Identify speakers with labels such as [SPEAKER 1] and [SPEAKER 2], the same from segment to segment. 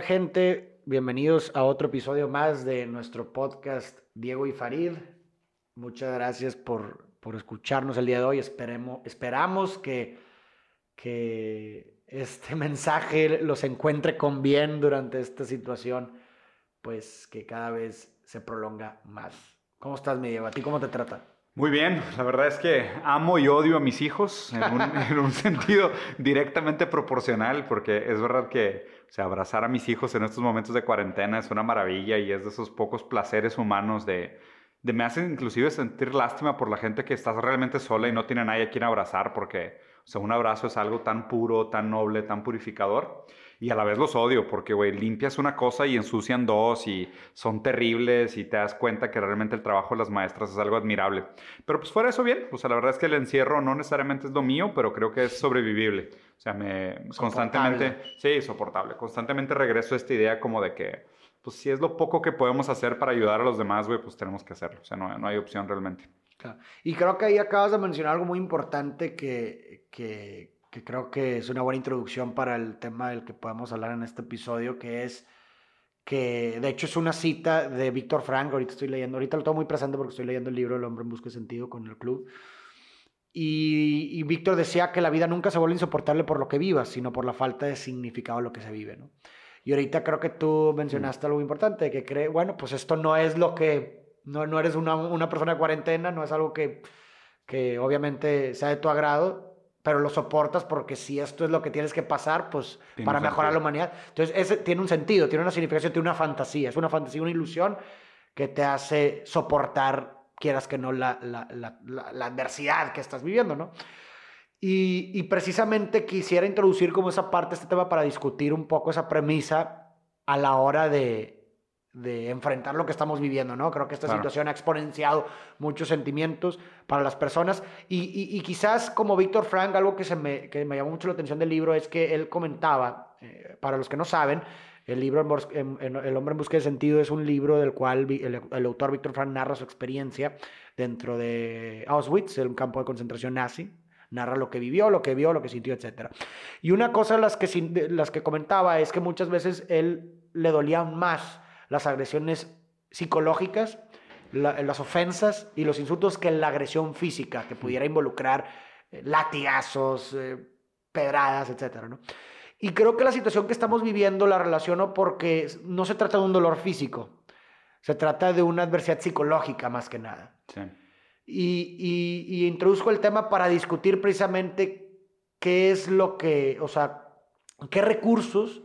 [SPEAKER 1] gente? Bienvenidos a otro episodio más de nuestro podcast Diego y Farid. Muchas gracias por, por escucharnos el día de hoy. Esperemos, esperamos que, que este mensaje los encuentre con bien durante esta situación, pues que cada vez se prolonga más. ¿Cómo estás, mi Diego? ¿A ti cómo te trata?
[SPEAKER 2] Muy bien, la verdad es que amo y odio a mis hijos en un, en un, sentido directamente proporcional, porque es verdad que o sea, abrazar a mis hijos en estos momentos de cuarentena es una maravilla y es de esos pocos placeres humanos de, de me hacen inclusive sentir lástima por la gente que está realmente sola y no tiene nadie a quien abrazar, porque o sea, un abrazo es algo tan puro, tan noble, tan purificador. Y a la vez los odio porque, güey, limpias una cosa y ensucian dos y son terribles y te das cuenta que realmente el trabajo de las maestras es algo admirable. Pero pues fuera eso bien, pues la verdad es que el encierro no necesariamente es lo mío, pero creo que es sobrevivible. O sea, me constantemente, sí, soportable. Constantemente regreso a esta idea como de que, pues si es lo poco que podemos hacer para ayudar a los demás, güey, pues tenemos que hacerlo. O sea, no, no hay opción realmente.
[SPEAKER 1] Claro. Y creo que ahí acabas de mencionar algo muy importante que, que, que creo que es una buena introducción para el tema del que podemos hablar en este episodio, que es que de hecho es una cita de Víctor Frank, ahorita estoy leyendo, ahorita lo tengo muy presente porque estoy leyendo el libro El hombre en busca de sentido con el club. Y, y Víctor decía que la vida nunca se vuelve insoportable por lo que vivas, sino por la falta de significado de lo que se vive, ¿no? Y ahorita creo que tú mencionaste algo importante, que cree, bueno, pues esto no es lo que, no, no eres una, una persona de cuarentena, no es algo que, que obviamente sea de tu agrado, pero lo soportas porque si esto es lo que tienes que pasar, pues tiene para mejorar sentido. la humanidad. Entonces, ese tiene un sentido, tiene una significación, tiene una fantasía, es una fantasía, una ilusión que te hace soportar, quieras que no, la, la, la, la adversidad que estás viviendo, ¿no? Y, y, precisamente quisiera introducir como esa parte, este tema, para discutir un poco esa premisa a la hora de, de enfrentar lo que estamos viviendo, ¿no? Creo que esta claro. situación ha exponenciado muchos sentimientos para las personas y, y, y quizás como Víctor Frank, algo que, se me, que me llamó mucho la atención del libro es que él comentaba, eh, para los que no saben, el libro en, en, El hombre en busca de sentido es un libro del cual el, el autor Víctor Frank narra su experiencia dentro de Auschwitz, el campo de concentración nazi, narra lo que vivió, lo que vio, lo que sintió, etc. Y una cosa las que, las que comentaba es que muchas veces él le dolían más las agresiones psicológicas, la, las ofensas y los insultos que la agresión física, que pudiera involucrar eh, latigazos, eh, pedradas, etc. ¿no? Y creo que la situación que estamos viviendo la relaciono porque no se trata de un dolor físico, se trata de una adversidad psicológica más que nada. Sí. Y, y, y introduzco el tema para discutir precisamente qué es lo que, o sea, qué recursos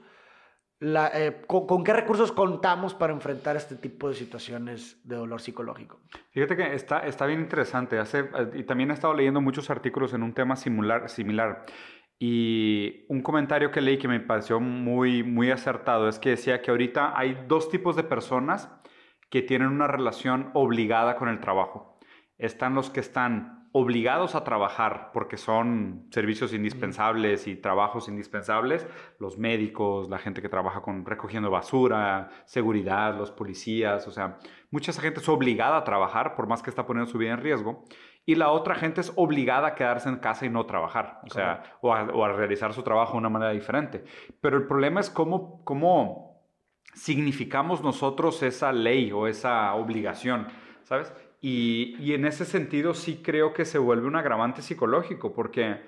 [SPEAKER 1] la, eh, con, con, qué recursos contamos para enfrentar este tipo de situaciones de dolor psicológico?
[SPEAKER 2] Fíjate que está, está bien interesante. Hace, y también he estado leyendo muchos artículos en un tema similar. similar. Y un comentario que leí que me pareció muy, muy acertado es que decía que ahorita hay dos tipos de personas que tienen una relación obligada con el trabajo. Están los que están obligados a trabajar porque son servicios indispensables y trabajos indispensables, los médicos, la gente que trabaja con recogiendo basura, seguridad, los policías, o sea, mucha gente es obligada a trabajar por más que está poniendo su vida en riesgo y la otra gente es obligada a quedarse en casa y no trabajar, o sea, o a, o a, realizar su trabajo de una manera diferente. Pero el problema es cómo, cómo significamos nosotros esa ley o esa obligación, ¿sabes? Y, y, en ese sentido sí creo que se vuelve un agravante psicológico, porque,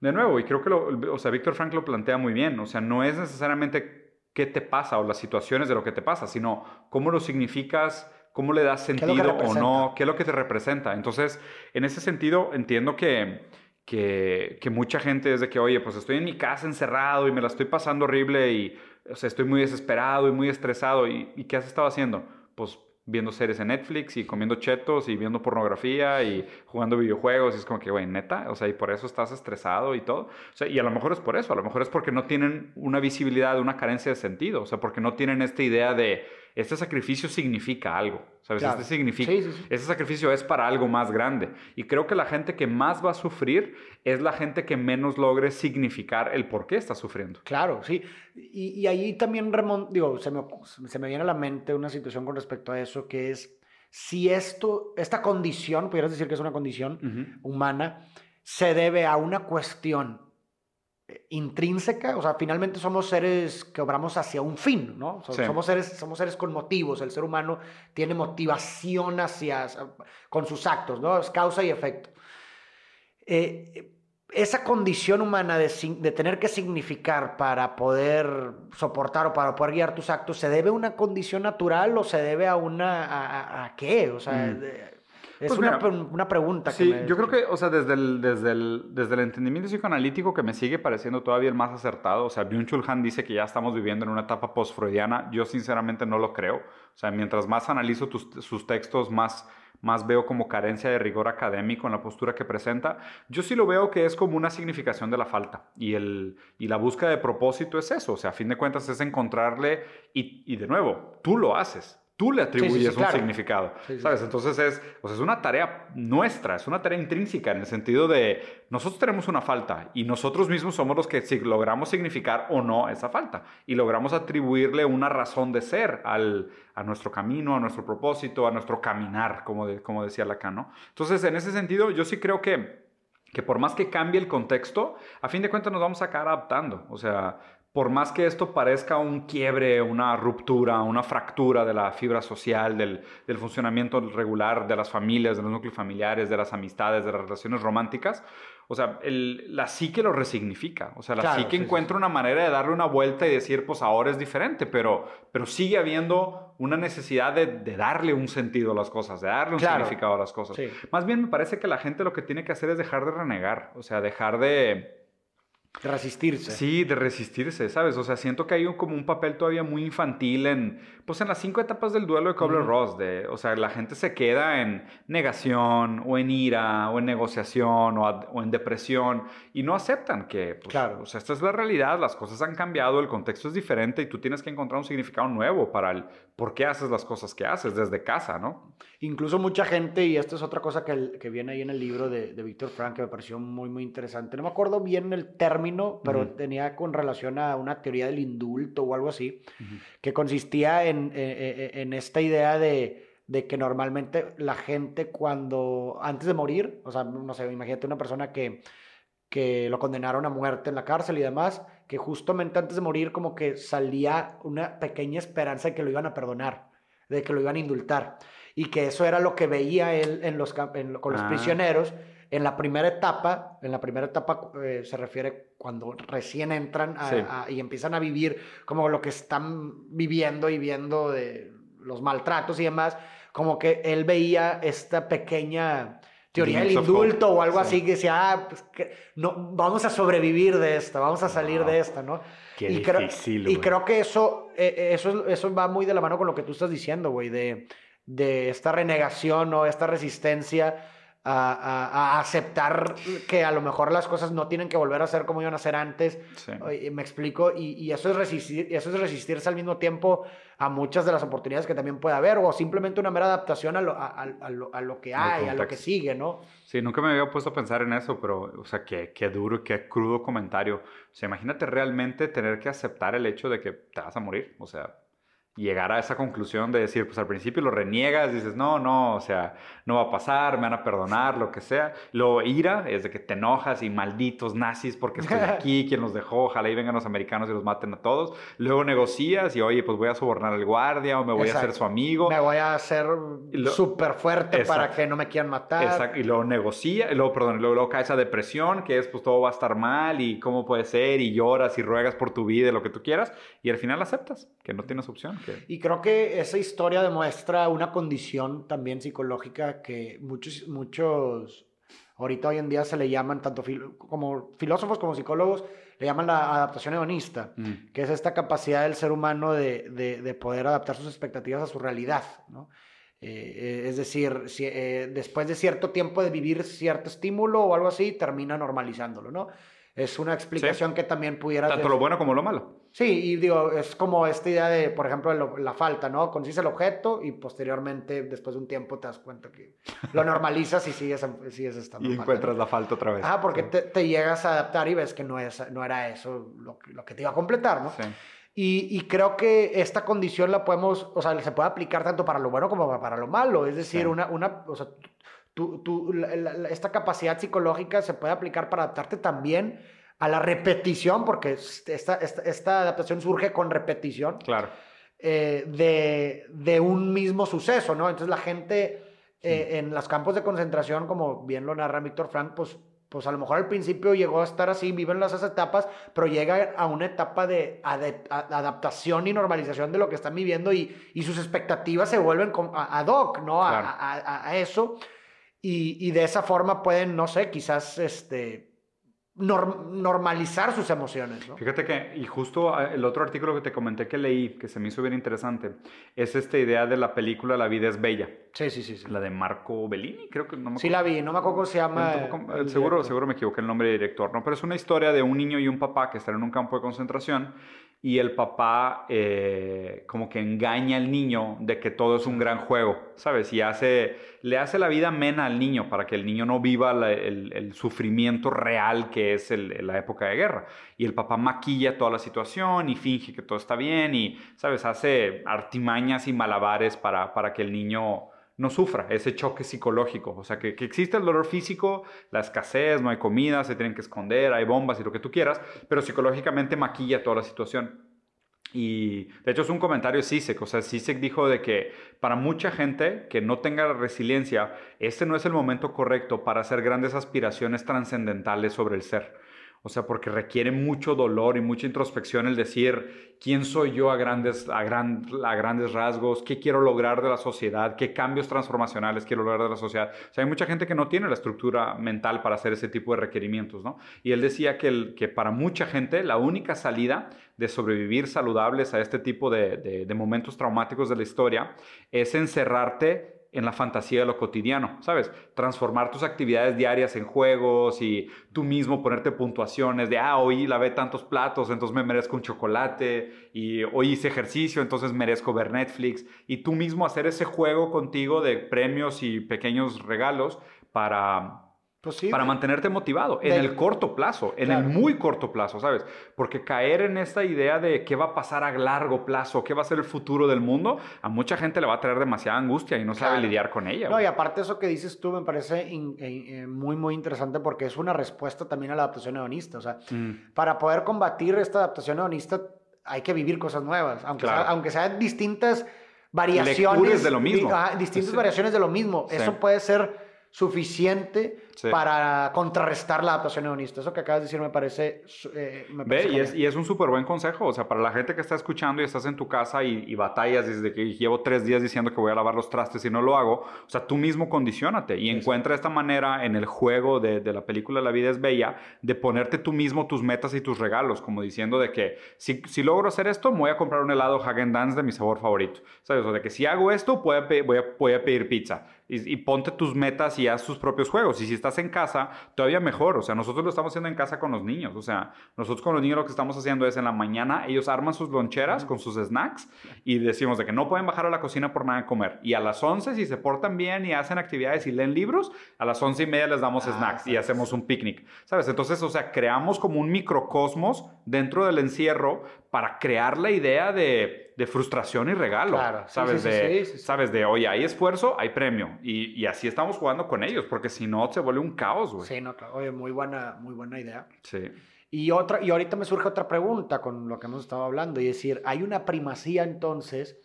[SPEAKER 2] de nuevo, y creo que lo, o sea, Víctor Frank lo plantea muy bien, o sea, no es necesariamente qué te pasa o las situaciones de lo que te pasa, sino cómo lo significas, cómo le das sentido o no, qué es lo que te representa. Entonces, en ese sentido, entiendo que, que, que mucha gente es de que, oye, pues estoy en mi casa encerrado y me la estoy pasando horrible y, o sea, estoy muy desesperado y muy estresado. ¿Y, y qué has estado haciendo? Pues viendo series en Netflix y comiendo chetos y viendo pornografía y jugando videojuegos y es como que, güey, neta, o sea, y por eso estás estresado y todo. O sea, y a lo mejor es por eso, a lo mejor es porque no tienen una visibilidad, una carencia de sentido, o sea, porque no tienen esta idea de este sacrificio significa algo, ¿sabes? Claro. Este, significa, sí, sí, sí. este sacrificio es para algo más grande. Y creo que la gente que más va a sufrir es la gente que menos logre significar el por qué está sufriendo.
[SPEAKER 1] Claro, sí. Y, y ahí también, remont, digo, se me, se me viene a la mente una situación con respecto a eso, que es si esto, esta condición, pudieras decir que es una condición uh -huh. humana, se debe a una cuestión intrínseca, o sea, finalmente somos seres que obramos hacia un fin, ¿no? Somos, seres, somos seres con motivos, el ser humano tiene motivación hacia, con sus actos, ¿no? Es causa y efecto. Eh, esa condición humana de, tener que significar para poder soportar o para poder guiar tus actos, ¿se debe a una condición natural o se debe a una... a, qué? O sea, mm. Es pues una, pregunta.
[SPEAKER 2] Sí, yo creo que, o sea, desde el, desde, el, desde el entendimiento psicoanalítico que me sigue pareciendo todavía el más acertado, o sea, Byung-Chul Han dice que ya estamos viviendo en una etapa post-freudiana, yo sinceramente no lo creo. O sea, mientras más analizo sus textos, más más veo como carencia de rigor académico en la postura que presenta. Yo sí lo veo que es como una significación de la falta y, el, y la búsqueda de propósito es eso, o sea, a fin de cuentas es encontrarle y, y de nuevo, tú lo haces, tú le atribuyes un significado, ¿sabes? Entonces es, o sea, es una tarea nuestra, es una tarea intrínseca en el sentido de nosotros tenemos una falta y nosotros mismos somos los que logramos significar o no esa falta y logramos atribuirle una razón de ser al, a nuestro camino, a nuestro propósito, a nuestro caminar, como, como decía Lacan, ¿no? Entonces, en ese sentido, yo sí creo que que por más que cambie el contexto, a fin de cuentas nos vamos a acabar adaptando. O sea, por más que esto parezca un quiebre, una ruptura, una fractura de la fibra social, del, funcionamiento regular de las familias, de los núcleos familiares, de las amistades, de las relaciones románticas, o sea, la psique lo resignifica. O sea, la psique encuentra una manera de darle una vuelta y decir, pues ahora es diferente, pero, pero sigue habiendo una necesidad de, darle un sentido a las cosas, de darle un significado a las cosas. Más bien me parece que la gente lo que tiene que hacer es dejar de renegar, o sea, dejar de
[SPEAKER 1] de resistirse.
[SPEAKER 2] Sí, de resistirse, ¿sabes? O sea, siento que hay un, como un papel todavía muy infantil en, pues en las cinco etapas del duelo de Kubler-Ross. De, o sea, la gente se queda en negación o en ira o en negociación o, o en depresión y no aceptan que, pues, claro. o sea, esta es la realidad, las cosas han cambiado, el contexto es diferente y tú tienes que encontrar un significado nuevo para el por qué haces las cosas que haces desde casa, ¿no?
[SPEAKER 1] Incluso mucha gente, y esto es otra cosa que, que viene ahí en el libro de, de Víctor Frank que me pareció muy, muy interesante. No me acuerdo bien el término, pero tenía con relación a una teoría del indulto o algo así, que consistía en, eh, eh, eh, en esta idea de, de, que normalmente la gente cuando, antes de morir, o sea, no sé, imagínate una persona que, que lo condenaron a muerte en la cárcel y demás, que justamente antes de morir como que salía una pequeña esperanza de que lo iban a perdonar, de que lo iban a indultar y que eso era lo que veía él en los, con los ah. prisioneros. En la primera etapa, en la primera etapa eh, se refiere cuando recién entran y empiezan a vivir como lo que están viviendo y viendo de los maltratos y demás, como que él veía esta pequeña teoría del indulto o algo así que decía, ah, pues no, vamos a sobrevivir de esta, vamos a salir de esta, ¿no?
[SPEAKER 2] Qué
[SPEAKER 1] y
[SPEAKER 2] difícil,
[SPEAKER 1] creo, y creo que eso, eh, eso, eso va muy de la mano con lo que tú estás diciendo, güey, de de esta renegación o esta resistencia a, aceptar que a lo mejor las cosas no tienen que volver a ser como iban a ser antes. Me explico, y, eso, es resistir, eso es resistirse al mismo tiempo a muchas de las oportunidades que también puede haber, o simplemente una mera adaptación a lo, a, lo, que hay, a lo que sigue, ¿no?
[SPEAKER 2] Sí, nunca me había puesto a pensar en eso, pero, o sea, qué, qué duro, qué crudo comentario. O sea, imagínate realmente tener que aceptar el hecho de que te vas a morir, o sea, llegar a esa conclusión de decir, pues al principio lo reniegas, dices, no, no, o sea, no va a pasar, me van a perdonar, lo que sea. Lo ira es de que te enojas y malditos nazis porque estoy aquí, quien los dejó, ojalá y vengan los americanos y los maten a todos. Luego negocias y, oye, pues voy a sobornar al guardia o me voy a hacer su amigo.
[SPEAKER 1] Me voy a hacer súper fuerte para que no me quieran matar.
[SPEAKER 2] Exacto, y luego negocia, y luego, perdón, luego, luego cae esa depresión que es, pues todo va a estar mal y cómo puede ser, y lloras y ruegas por tu vida, lo que tú quieras, y al final aceptas que no tienes opción.
[SPEAKER 1] Y creo que esa historia demuestra una condición también psicológica que muchos, muchos ahorita hoy en día se le llaman, tanto como filósofos como psicólogos, le llaman la adaptación hedonista, mm. que es esta capacidad del ser humano de, de, poder adaptar sus expectativas a su realidad, ¿no? Eh, eh, es decir, si, eh, después de cierto tiempo de vivir cierto estímulo o algo así, termina normalizándolo, ¿no? Es una explicación que también pudiera...
[SPEAKER 2] Tanto lo bueno como lo malo.
[SPEAKER 1] Sí, y digo, es como esta idea de, por ejemplo, la falta, ¿no? Consiste el objeto y posteriormente, después de un tiempo, te das cuenta que lo normalizas y sigues, sigues estando.
[SPEAKER 2] y encuentras la falta otra vez.
[SPEAKER 1] Ah, porque te, te, llegas a adaptar y ves que no, es, no era eso lo, lo que te iba a completar, ¿no? Sí. Y, y, creo que esta condición la podemos, o sea, se puede aplicar tanto para lo bueno como para lo malo. Es decir, una, una, o sea, tú, tú, esta capacidad psicológica se puede aplicar para adaptarte también a la repetición, porque esta, esta, adaptación surge con repetición.
[SPEAKER 2] Claro.
[SPEAKER 1] Eh, de, de, un mismo suceso, ¿no? Entonces la gente eh, en los campos de concentración, como bien lo narra Víctor Frank, pues pues a lo mejor al principio llegó a estar así, viven las esas etapas, pero llega a una etapa de adaptación y normalización de lo que están viviendo y, sus expectativas se vuelven ad hoc, ¿no? A, eso. Y, de esa forma pueden, no sé, quizás este, normalizar sus emociones.
[SPEAKER 2] Fíjate que, y justo ah, el otro artículo que te comenté que leí, que se me hizo bien interesante, es esta idea de la película La vida es bella.
[SPEAKER 1] Sí, sí, sí.
[SPEAKER 2] La de Marco Bellini, creo que no
[SPEAKER 1] me Sí, la vi, no me acuerdo cómo se llama.
[SPEAKER 2] seguro, seguro me equivoqué el nombre de director, ¿no? Pero es una historia de un niño y un papá que están en un campo de concentración y el papá eh, como que engaña al niño de que todo es un gran juego, ¿sabes? Y hace, le hace la vida amena al niño para que el niño no viva el, sufrimiento real que es la época de guerra. Y el papá maquilla toda la situación y finge que todo está bien y, ¿sabes? Hace artimañas y malabares para, para que el niño no sufra ese choque psicológico. O sea, que, existe el dolor físico, la escasez, no hay comida, se tienen que esconder, hay bombas y lo que tú quieras, pero psicológicamente maquilla toda la situación. Y de hecho es un comentario Sisek, o sea, Sisek dijo de que para mucha gente que no tenga resiliencia, este no es el momento correcto para hacer grandes aspiraciones trascendentales sobre el ser. O sea, porque requiere mucho dolor y mucha introspección el decir quién soy yo a grandes, a, a grandes rasgos, qué quiero lograr de la sociedad, qué cambios transformacionales quiero lograr de la sociedad. O sea, hay mucha gente que no tiene la estructura mental para hacer ese tipo de requerimientos, ¿no? Y él decía que, que para mucha gente la única salida de sobrevivir saludables a este tipo de, de momentos traumáticos de la historia es encerrarte en la fantasía de lo cotidiano, ¿sabes? Transformar tus actividades diarias en juegos y tú mismo ponerte puntuaciones de, ah, hoy lavé tantos platos, entonces me merezco un chocolate y hoy hice ejercicio, entonces merezco ver Netflix y tú mismo hacer ese juego contigo de premios y pequeños regalos para pues para mantenerte motivado en el corto plazo, en el muy corto plazo, ¿sabes? Porque caer en esta idea de qué va a pasar a largo plazo, qué va a ser el futuro del mundo, a mucha gente le va a traer demasiada angustia y no sabe lidiar con ella.
[SPEAKER 1] No, y aparte eso que dices tú me parece eh, eh, muy, muy interesante porque es una respuesta también a la adaptación hedonista. O sea, mm. para poder combatir esta adaptación hedonista hay que vivir cosas nuevas, aunque, aunque sean distintas variaciones.
[SPEAKER 2] de lo mismo.
[SPEAKER 1] distintas variaciones de lo mismo. Eso puede ser suficiente para contrarrestar la adaptación hedonista. Eso que acabas de decir me parece...
[SPEAKER 2] Eh, Ve, y es, y es, un súper buen consejo. O sea, para la gente que está escuchando y estás en tu casa y, batallas desde que llevo tres días diciendo que voy a lavar los trastes y no lo hago, o sea, tú mismo condicionate y encuentra esta manera en el juego de, de, la película La vida es bella de ponerte tú mismo tus metas y tus regalos, como diciendo de que si, si logro hacer esto, me voy a comprar un helado Hagen Dance de mi sabor favorito. ¿Sabes? O de que si hago esto, voy a, voy a, voy a pedir pizza y, ponte tus metas y haz tus propios juegos. Y si estás en casa, todavía mejor. O sea, nosotros lo estamos haciendo en casa con los niños. O sea, nosotros con los niños lo que estamos haciendo es en la mañana, ellos arman sus loncheras con sus snacks y decimos de que no pueden bajar a la cocina por nada de comer. Y a las 11, si se portan bien y hacen actividades y leen libros, a las 11 y media les damos ah, snacks y hacemos un picnic. ¿Sabes? Entonces, o sea, creamos como un microcosmos dentro del encierro para crear la idea de, de frustración y regalo. Claro, ¿sabes? de, ¿Sabes? De, oye, hay esfuerzo, hay premio. Y, y, así estamos jugando con ellos, porque si no, se vuelve un caos, güey.
[SPEAKER 1] Sí, no, Oye, muy buena, muy buena idea.
[SPEAKER 2] Sí.
[SPEAKER 1] Y, otra, y ahorita me surge otra pregunta con lo que hemos estado hablando, y es decir, ¿hay una primacía entonces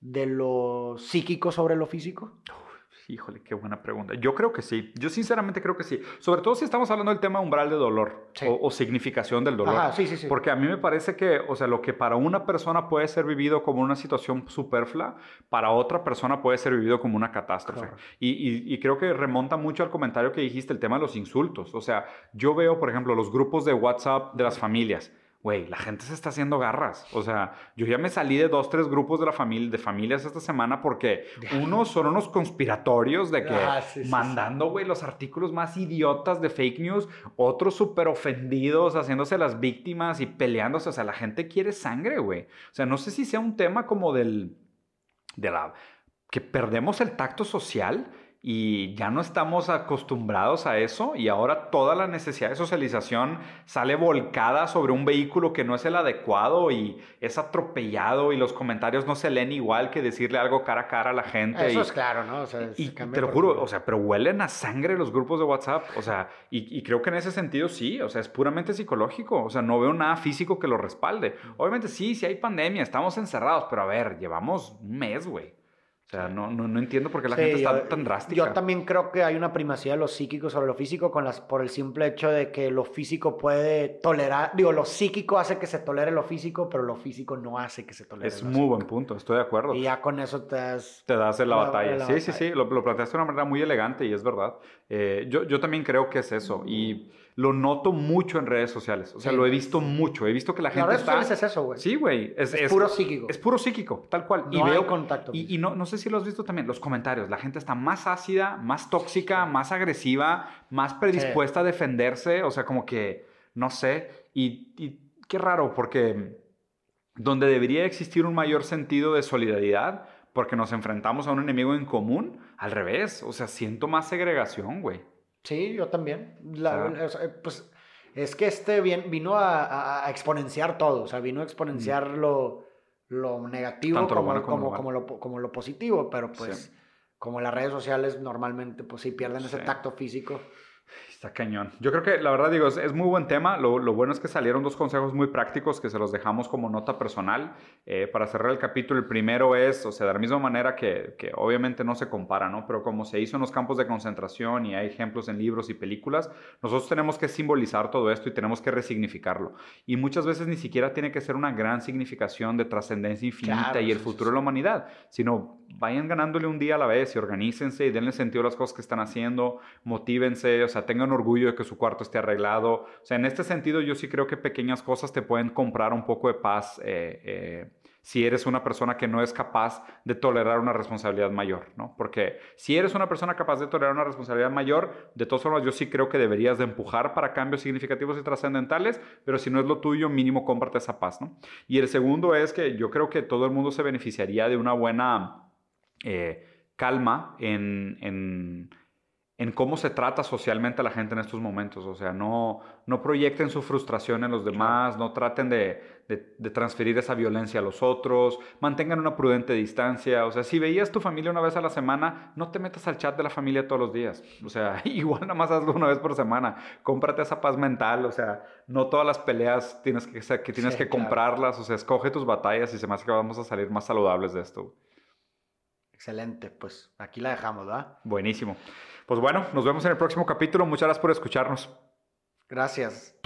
[SPEAKER 1] de lo psíquico sobre lo físico?
[SPEAKER 2] Híjole, qué buena pregunta. Yo creo que sí. Yo sinceramente creo que sí. Sobre todo si estamos hablando del tema umbral de dolor o, significación del dolor.
[SPEAKER 1] Ajá, sí, sí, sí.
[SPEAKER 2] Porque a mí me parece que, o sea, lo que para una persona puede ser vivido como una situación superflua, para otra persona puede ser vivido como una catástrofe. Y, y, creo que remonta mucho al comentario que dijiste, el tema de los insultos. O sea, yo veo, por ejemplo, los grupos de WhatsApp de las familias güey, la gente se está haciendo garras. O sea, yo ya me salí de dos, tres grupos de la familia, de familias esta semana porque unos son unos conspiratorios de que ah, mandando, güey, los artículos más idiotas de fake news, otros súper ofendidos, haciéndose las víctimas y peleándose. O sea, la gente quiere sangre, güey. O sea, no sé si sea un tema como del, de la, que perdemos el tacto social y ya no estamos acostumbrados a eso y ahora toda la necesidad de socialización sale volcada sobre un vehículo que no es el adecuado y es atropellado y los comentarios no se leen igual que decirle algo cara a cara a la gente.
[SPEAKER 1] Eso
[SPEAKER 2] y,
[SPEAKER 1] es claro, ¿no? O sea,
[SPEAKER 2] y te lo juro, o sea, pero huelen a sangre los grupos de WhatsApp, o sea, y, y, creo que en ese sentido sí, o sea, es puramente psicológico, o sea, no veo nada físico que lo respalde. Obviamente sí, sí hay pandemia, estamos encerrados, pero a ver, llevamos un mes, güey. O sea, no, no, no, entiendo por qué la gente está tan drástica.
[SPEAKER 1] Yo también creo que hay una primacía de lo psíquico sobre lo físico con las, por el simple hecho de que lo físico puede tolerar, digo, lo psíquico hace que se tolere lo físico, pero lo físico no hace que se tolere.
[SPEAKER 2] Es muy buen punto, estoy de acuerdo.
[SPEAKER 1] Y ya con eso te das...
[SPEAKER 2] Te das en la, batalla. sí, sí, sí, lo, lo, planteaste de una manera muy elegante y es verdad. Eh, yo, yo también creo que es eso. Y lo noto mucho en redes sociales. O sea, lo he visto mucho. He visto que la gente
[SPEAKER 1] redes
[SPEAKER 2] está...
[SPEAKER 1] es eso, güey.
[SPEAKER 2] Sí, güey.
[SPEAKER 1] Es, puro psíquico.
[SPEAKER 2] Es puro psíquico, tal cual.
[SPEAKER 1] No y veo contacto.
[SPEAKER 2] Y, y, no, no sé si lo has visto también, los comentarios. La gente está más ácida, más tóxica, más agresiva, más predispuesta a defenderse. O sea, como que, no sé. Y, y qué raro, porque donde debería existir un mayor sentido de solidaridad, porque nos enfrentamos a un enemigo en común, al revés. O sea, siento más segregación, güey.
[SPEAKER 1] Sí, yo también. La, pues es que este bien, vino a, a, exponenciar todo, o sea, vino a exponenciar lo, lo, negativo como, lo como, como, lo, como, lo, positivo, pero pues como las redes sociales normalmente pues sí pierden ese tacto físico.
[SPEAKER 2] Está cañón. Yo creo que la verdad digo, es, muy buen tema. Lo, lo, bueno es que salieron dos consejos muy prácticos que se los dejamos como nota personal. Eh, para cerrar el capítulo, el primero es, o sea, de la misma manera que, que, obviamente no se compara, ¿no? Pero como se hizo en los campos de concentración y hay ejemplos en libros y películas, nosotros tenemos que simbolizar todo esto y tenemos que resignificarlo. Y muchas veces ni siquiera tiene que ser una gran significación de trascendencia infinita
[SPEAKER 1] claro,
[SPEAKER 2] y el futuro de la humanidad, sino vayan ganándole un día a la vez y organícense y denle sentido a las cosas que están haciendo, motívense, o sea, tengan orgullo de que su cuarto esté arreglado. O sea, en este sentido yo sí creo que pequeñas cosas te pueden comprar un poco de paz eh, eh, si eres una persona que no es capaz de tolerar una responsabilidad mayor, ¿no? Porque si eres una persona capaz de tolerar una responsabilidad mayor, de todas formas yo sí creo que deberías de empujar para cambios significativos y trascendentales, pero si no es lo tuyo, mínimo cómprate esa paz, ¿no? Y el segundo es que yo creo que todo el mundo se beneficiaría de una buena eh, calma en, en, en, cómo se trata socialmente a la gente en estos momentos. O sea, no, no proyecten su frustración en los demás, no traten de, de, de, transferir esa violencia a los otros, mantengan una prudente distancia. O sea, si veías tu familia una vez a la semana, no te metas al chat de la familia todos los días. O sea, igual nada más hazlo una vez por semana. Cómprate esa paz mental. O sea, no todas las peleas tienes que, que, tienes sí, que comprarlas. Claro. O sea, escoge tus batallas y se me hace que vamos a salir más saludables de esto.
[SPEAKER 1] Excelente, pues aquí la dejamos, ¿verdad?
[SPEAKER 2] Buenísimo. Pues bueno, nos vemos en el próximo capítulo. Muchas gracias por escucharnos.
[SPEAKER 1] Gracias.